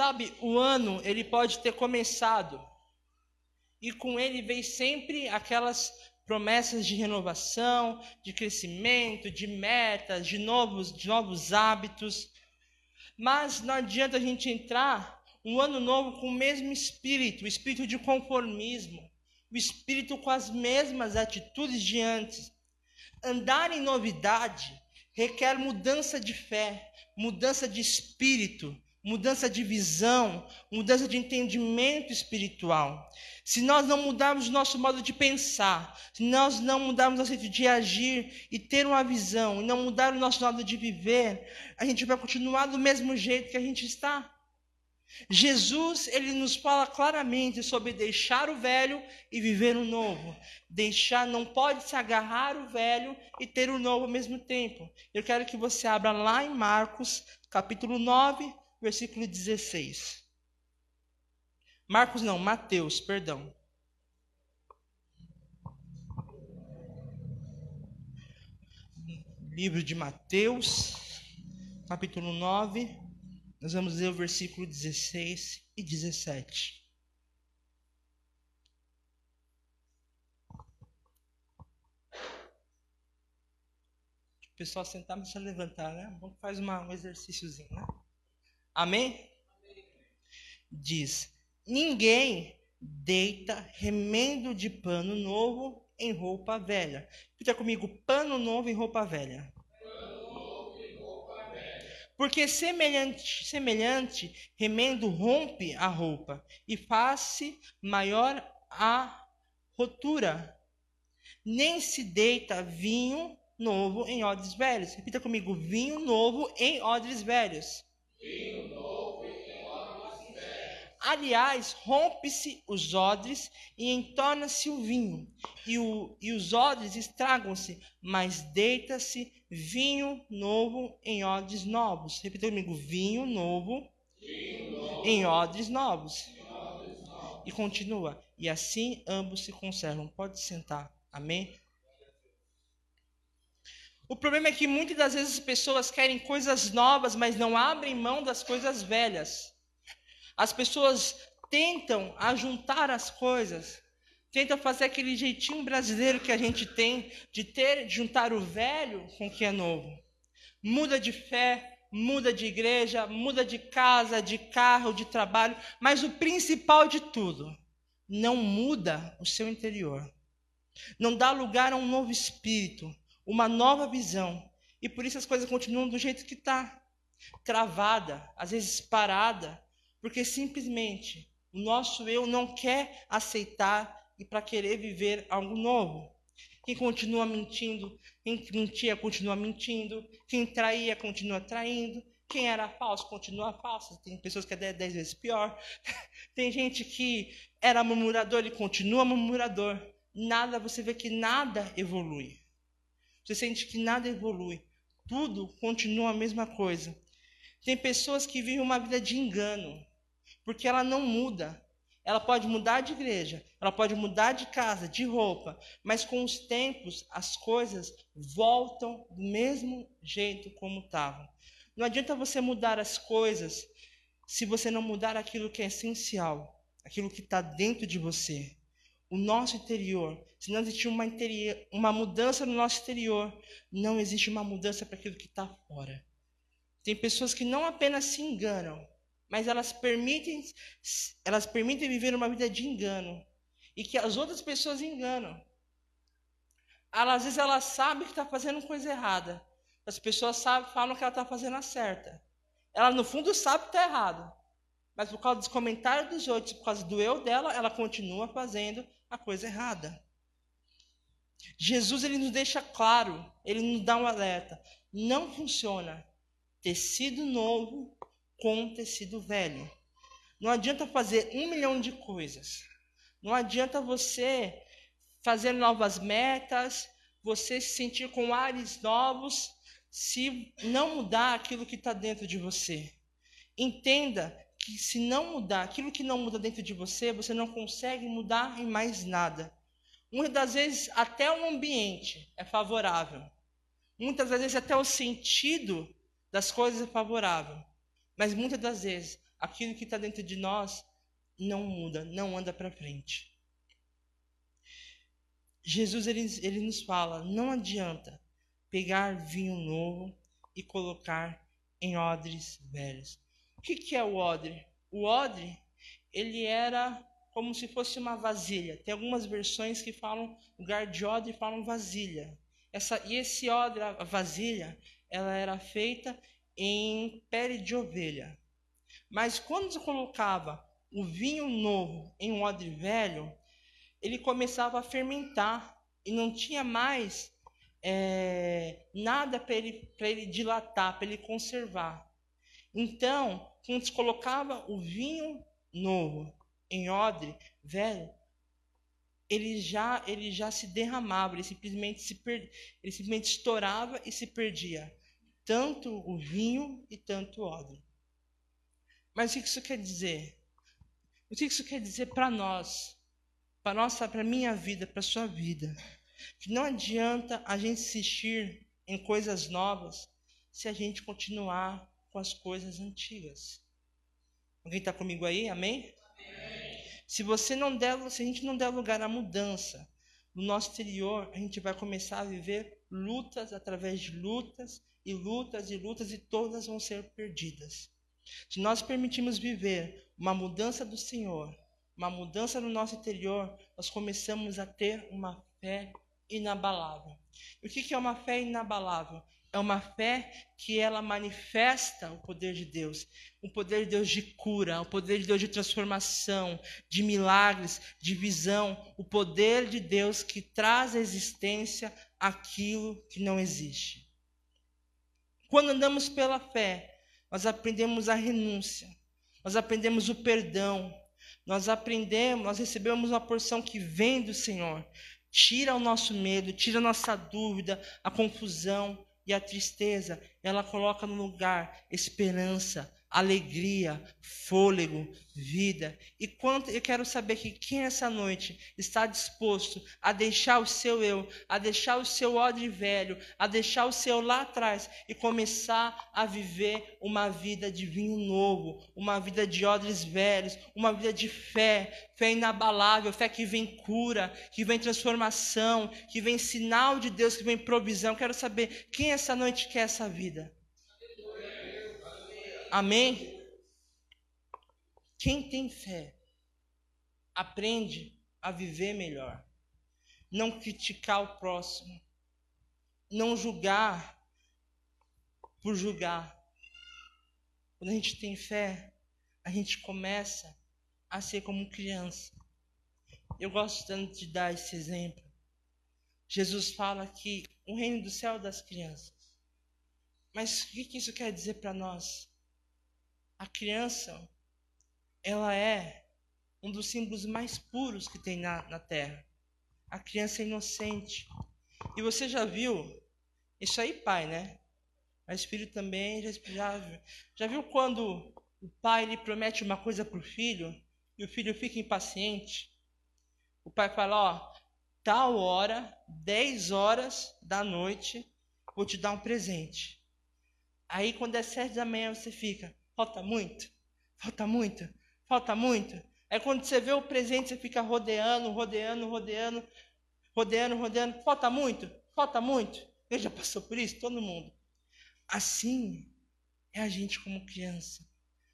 Sabe, o ano ele pode ter começado e com ele vem sempre aquelas promessas de renovação, de crescimento, de metas, de novos, de novos hábitos. Mas não adianta a gente entrar um ano novo com o mesmo espírito, o espírito de conformismo, o espírito com as mesmas atitudes de antes. Andar em novidade requer mudança de fé, mudança de espírito, mudança de visão, mudança de entendimento espiritual. Se nós não mudarmos o nosso modo de pensar, se nós não mudarmos o nosso jeito de agir e ter uma visão, e não mudar o nosso modo de viver, a gente vai continuar do mesmo jeito que a gente está. Jesus, ele nos fala claramente sobre deixar o velho e viver o novo. Deixar, não pode se agarrar o velho e ter o novo ao mesmo tempo. Eu quero que você abra lá em Marcos, capítulo 9, versículo 16. Marcos não, Mateus, perdão. Livro de Mateus, capítulo 9, nós vamos ler o versículo 16 e 17. O pessoal sentar, mas se levantar, né? Vamos fazer um exercíciozinho, né? Amém? Diz: Ninguém deita remendo de pano novo em roupa velha. Repita comigo: pano novo em roupa velha. Porque semelhante, semelhante remendo rompe a roupa e faz-se maior a rotura. Nem se deita vinho novo em odres velhos. Repita comigo: vinho novo em odres velhos. Aliás, rompe-se os odres e entorna-se o vinho, e, o, e os odres estragam-se, mas deita-se vinho novo em odres novos. Repita comigo: vinho novo, vinho novo em odres novos. novos. E continua: e assim ambos se conservam. Pode sentar. Amém? O problema é que muitas das vezes as pessoas querem coisas novas, mas não abrem mão das coisas velhas. As pessoas tentam ajuntar as coisas, tentam fazer aquele jeitinho brasileiro que a gente tem de ter, de juntar o velho com o que é novo. Muda de fé, muda de igreja, muda de casa, de carro, de trabalho, mas o principal de tudo, não muda o seu interior. Não dá lugar a um novo espírito, uma nova visão. E por isso as coisas continuam do jeito que está, travada, às vezes parada, porque simplesmente o nosso eu não quer aceitar e para querer viver algo novo. Quem continua mentindo, quem mentia continua mentindo, quem traía continua traindo, quem era falso continua falso. Tem pessoas que é dez vezes pior. Tem gente que era murmurador e continua murmurador. Nada, você vê que nada evolui. Você sente que nada evolui. Tudo continua a mesma coisa. Tem pessoas que vivem uma vida de engano, porque ela não muda. Ela pode mudar de igreja, ela pode mudar de casa, de roupa, mas com os tempos as coisas voltam do mesmo jeito como estavam. Não adianta você mudar as coisas se você não mudar aquilo que é essencial, aquilo que está dentro de você o nosso interior, se não existe uma, interior, uma mudança no nosso exterior, não existe uma mudança para aquilo que está fora. Tem pessoas que não apenas se enganam, mas elas permitem, elas permitem viver uma vida de engano e que as outras pessoas enganam. Ela, às vezes ela sabe que está fazendo coisa errada. As pessoas sabem, falam que ela está fazendo a certa. Ela no fundo sabe que está errado. Mas por causa dos comentários dos outros, por causa do eu dela, ela continua fazendo a coisa errada. Jesus ele nos deixa claro, ele nos dá um alerta. Não funciona tecido novo com tecido velho. Não adianta fazer um milhão de coisas. Não adianta você fazer novas metas, você se sentir com ares novos, se não mudar aquilo que está dentro de você. Entenda que se não mudar, aquilo que não muda dentro de você, você não consegue mudar em mais nada. Muitas das vezes até o ambiente é favorável. Muitas das vezes até o sentido das coisas é favorável. Mas muitas das vezes aquilo que está dentro de nós não muda, não anda para frente. Jesus ele, ele nos fala: não adianta pegar vinho novo e colocar em odres velhos. O que, que é o odre? O odre ele era como se fosse uma vasilha. Tem algumas versões que falam lugar de odre falam vasilha. Essa, e esse odre, a vasilha, ela era feita em pele de ovelha. Mas quando se colocava o vinho novo em um odre velho, ele começava a fermentar e não tinha mais é, nada para ele, ele dilatar, para ele conservar. Então, quando se colocava o vinho novo em odre velho, ele já, ele já se derramava, ele simplesmente, se per, ele simplesmente estourava e se perdia. Tanto o vinho e tanto o odre. Mas o que isso quer dizer? O que isso quer dizer para nós? Para nossa, para minha vida, para sua vida? Que não adianta a gente insistir em coisas novas se a gente continuar com as coisas antigas. Alguém está comigo aí? Amém? Se você não der, se a gente não der lugar à mudança no nosso exterior, a gente vai começar a viver lutas através de lutas e lutas e lutas e todas vão ser perdidas. Se nós permitirmos viver uma mudança do Senhor, uma mudança no nosso interior, nós começamos a ter uma fé inabalável. E o que é uma fé inabalável? É uma fé que ela manifesta o poder de Deus, o poder de Deus de cura, o poder de Deus de transformação, de milagres, de visão, o poder de Deus que traz à existência aquilo que não existe. Quando andamos pela fé, nós aprendemos a renúncia, nós aprendemos o perdão, nós aprendemos, nós recebemos uma porção que vem do Senhor. Tira o nosso medo, tira a nossa dúvida, a confusão, e a tristeza, ela coloca no lugar esperança, alegria, fôlego, vida. E quanto eu quero saber que quem essa noite está disposto a deixar o seu eu, a deixar o seu ódio velho, a deixar o seu lá atrás e começar a viver uma vida de vinho novo, uma vida de odres velhos, uma vida de fé, fé inabalável, fé que vem cura, que vem transformação, que vem sinal de Deus, que vem provisão. Quero saber quem essa noite quer essa vida. Amém? Quem tem fé aprende a viver melhor, não criticar o próximo, não julgar por julgar. Quando a gente tem fé, a gente começa a ser como criança. Eu gosto tanto de dar esse exemplo. Jesus fala que o reino do céu é das crianças. Mas o que isso quer dizer para nós? A criança, ela é um dos símbolos mais puros que tem na, na Terra. A criança é inocente. E você já viu, isso aí pai, né? Mas filho também já, já, já viu quando o pai lhe promete uma coisa para o filho e o filho fica impaciente? O pai fala, ó, tal hora, 10 horas da noite, vou te dar um presente. Aí quando é sete da manhã você fica, Falta muito, falta muito, falta muito. Aí quando você vê o presente, você fica rodeando, rodeando, rodeando, rodeando, rodeando. Falta muito, falta muito. Ele já passou por isso, todo mundo. Assim é a gente como criança.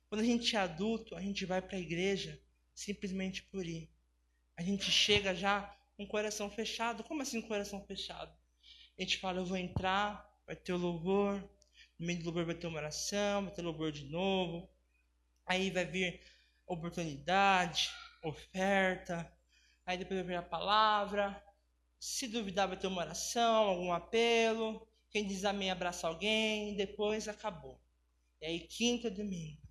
Quando a gente é adulto, a gente vai para a igreja simplesmente por ir. A gente chega já com o coração fechado. Como assim coração fechado? A gente fala, eu vou entrar, vai ter o louvor, no meio do louvor vai ter uma oração, vai ter louvor de novo. Aí vai vir oportunidade, oferta. Aí depois vai vir a palavra. Se duvidar, vai ter uma oração, algum apelo. Quem diz amém abraça alguém. Depois acabou. E aí, quinta domingo.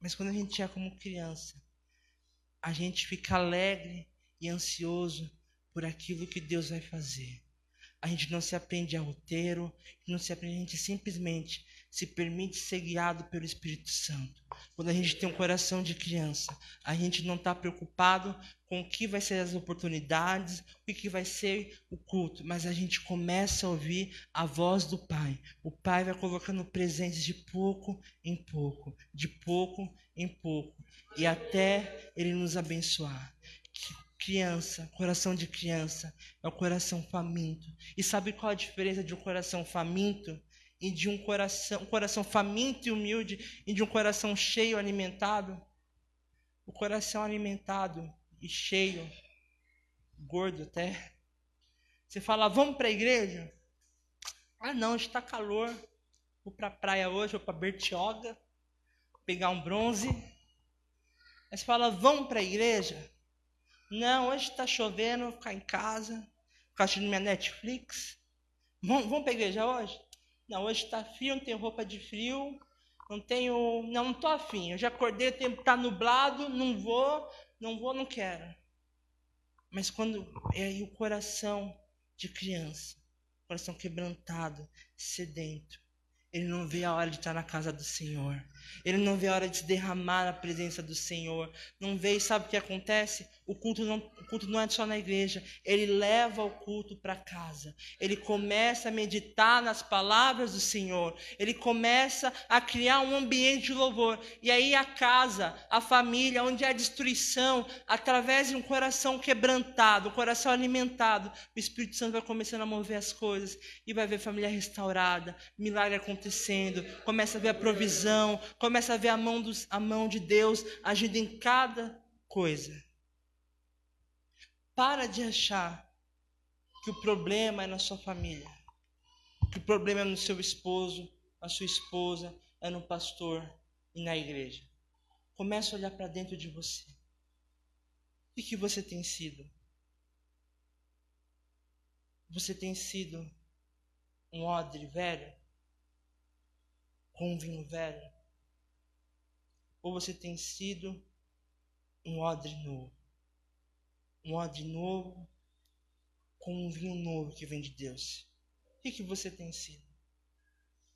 Mas quando a gente é como criança, a gente fica alegre e ansioso por aquilo que Deus vai fazer. A gente não se aprende a roteiro, não se aprende, a gente simplesmente se permite ser guiado pelo Espírito Santo. Quando a gente tem um coração de criança, a gente não está preocupado com o que vai ser as oportunidades, o que vai ser o culto, mas a gente começa a ouvir a voz do Pai. O Pai vai colocando presentes de pouco em pouco, de pouco em pouco e até Ele nos abençoar. Criança, coração de criança, é o coração faminto. E sabe qual a diferença de um coração faminto e de um coração, um coração faminto e humilde e de um coração cheio, alimentado? O coração alimentado e cheio, gordo até. Você fala, vamos para a igreja? Ah, não, está calor. Vou para a praia hoje, vou para Bertioga, pegar um bronze. Aí você fala, vamos para a igreja? Não, hoje está chovendo, vou ficar em casa, ficar assistindo minha Netflix. Vamos, vamos para a igreja hoje? Não, hoje está frio, não tenho roupa de frio, não tenho. Não, não estou afim. Eu já acordei, o tempo está nublado, não vou, não vou, não quero. Mas quando é aí o coração de criança, coração quebrantado, sedento, ele não vê a hora de estar na casa do Senhor. Ele não vê a hora de se derramar na presença do Senhor. Não vê e sabe o que acontece? O culto não, o culto não é só na igreja. Ele leva o culto para casa. Ele começa a meditar nas palavras do Senhor. Ele começa a criar um ambiente de louvor. E aí a casa, a família, onde há destruição, através de um coração quebrantado, um coração alimentado, o Espírito Santo vai começando a mover as coisas e vai ver família restaurada, milagre acontecendo, começa a ver a provisão, começa a ver a mão, dos, a mão de Deus agindo em cada coisa. Para de achar que o problema é na sua família, que o problema é no seu esposo, na sua esposa, é no pastor e na igreja. Comece a olhar para dentro de você. O que você tem sido? Você tem sido um odre velho? Com um vinho velho? Ou você tem sido um odre novo? Um odre novo com um vinho novo que vem de Deus. O que, que você tem sido?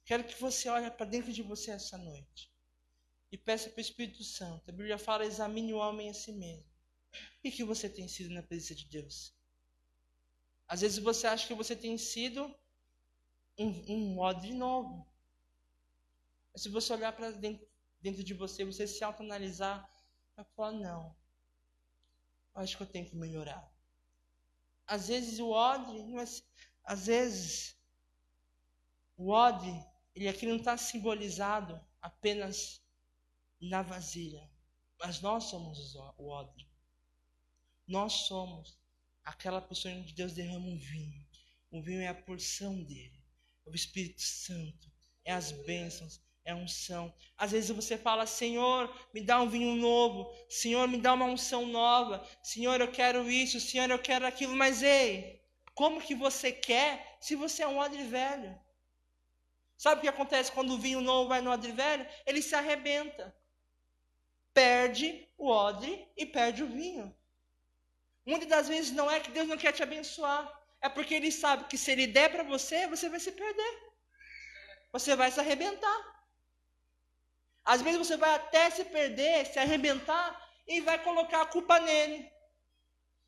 Quero que você olhe para dentro de você essa noite e peça para o Espírito Santo. A Bíblia fala: examine o homem a si mesmo. O que, você tem sido na presença de Deus? Às vezes você acha que você tem sido um, um odre novo. Mas se você olhar para dentro dentro de você, você se autoanalisar, vai falar, não, acho que eu tenho que melhorar. Às vezes o não é, às vezes o odre, ele aqui não está simbolizado apenas na vasilha, mas nós somos o odre. Nós somos aquela pessoa onde Deus derrama um vinho. O vinho é a porção dele, é o Espírito Santo, é as bênçãos, é unção. Às vezes você fala, Senhor, me dá um vinho novo. Senhor, me dá uma unção nova. Senhor, eu quero isso. Senhor, eu quero aquilo. Mas ei, como que você quer se você é um odre velho? Sabe o que acontece quando o vinho novo vai no odre velho? Ele se arrebenta. Perde o odre e perde o vinho. Muitas das vezes não é que Deus não quer te abençoar. É porque Ele sabe que se Ele der para você, você vai se perder. Você vai se arrebentar. Às vezes você vai até se perder, se arrebentar e vai colocar a culpa nele.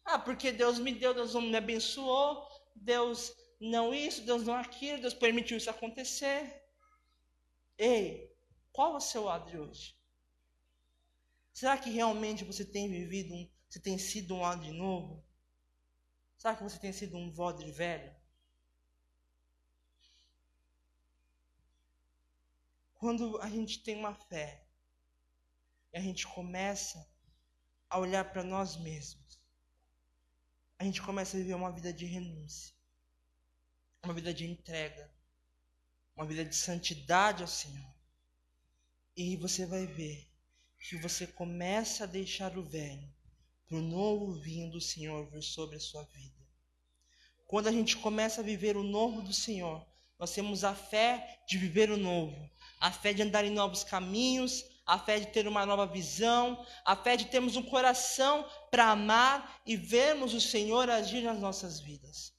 Ah, porque Deus me deu, Deus me abençoou, Deus não isso, Deus não aquilo, Deus permitiu isso acontecer. Ei, qual é o seu adri hoje? Será que realmente você tem vivido um, você tem sido um adri novo? Será que você tem sido um vodre velho? Quando a gente tem uma fé e a gente começa a olhar para nós mesmos, a gente começa a viver uma vida de renúncia, uma vida de entrega, uma vida de santidade ao Senhor. E você vai ver que você começa a deixar o velho para o novo vinho do Senhor vir sobre a sua vida. Quando a gente começa a viver o novo do Senhor, nós temos a fé de viver o novo a fé de andar em novos caminhos, a fé de ter uma nova visão, a fé de termos um coração para amar e vermos o Senhor agir nas nossas vidas.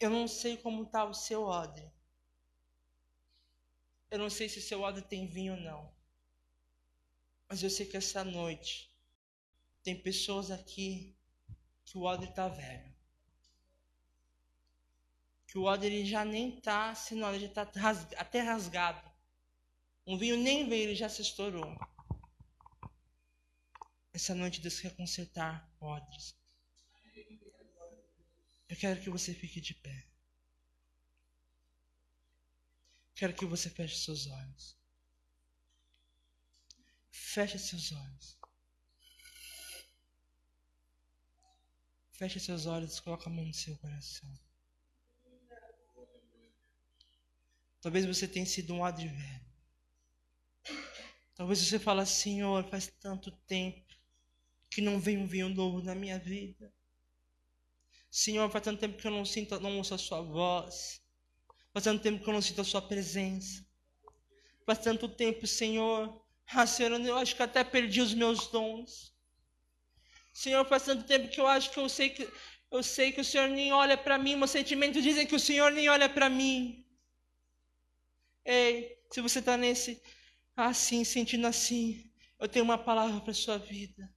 Eu não sei como está o seu odre. Eu não sei se o seu odre tem vinho ou não. Mas eu sei que essa noite tem pessoas aqui que o odre está velho que o ódio ele já nem está, senão ele já está até rasgado. Um vinho nem veio, ele já se estourou. Essa noite Deus quer consertar odres. Eu quero que você fique de pé. Quero que você feche seus olhos. Feche seus olhos. Feche seus olhos coloque a mão no seu coração. Talvez você tenha sido um velho. Talvez você fale, Senhor, faz tanto tempo que não vem um vinho novo na minha vida. Senhor, faz tanto tempo que eu não sinto, não ouço a sua voz. Faz tanto tempo que eu não sinto a sua presença. Faz tanto tempo, Senhor. Ah, Senhor, eu acho que até perdi os meus dons. Senhor, faz tanto tempo que eu acho que eu sei que eu sei que o Senhor nem olha para mim. Meus sentimentos dizem que o Senhor nem olha para mim. Ei, se você está nesse assim, sentindo assim, eu tenho uma palavra para sua vida.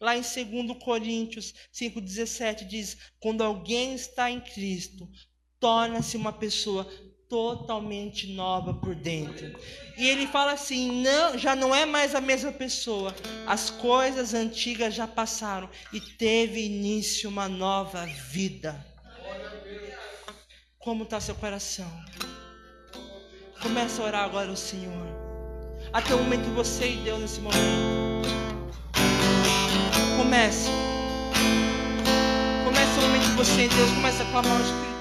Lá em 2 Coríntios 5,17 diz: Quando alguém está em Cristo, torna-se uma pessoa totalmente nova por dentro. E ele fala assim: não, já não é mais a mesma pessoa. As coisas antigas já passaram e teve início uma nova vida. Como está seu coração? Começa a orar agora o Senhor. Até o momento você e Deus nesse momento. Comece. Comece o momento você e Deus. Comece a clamar o Espírito.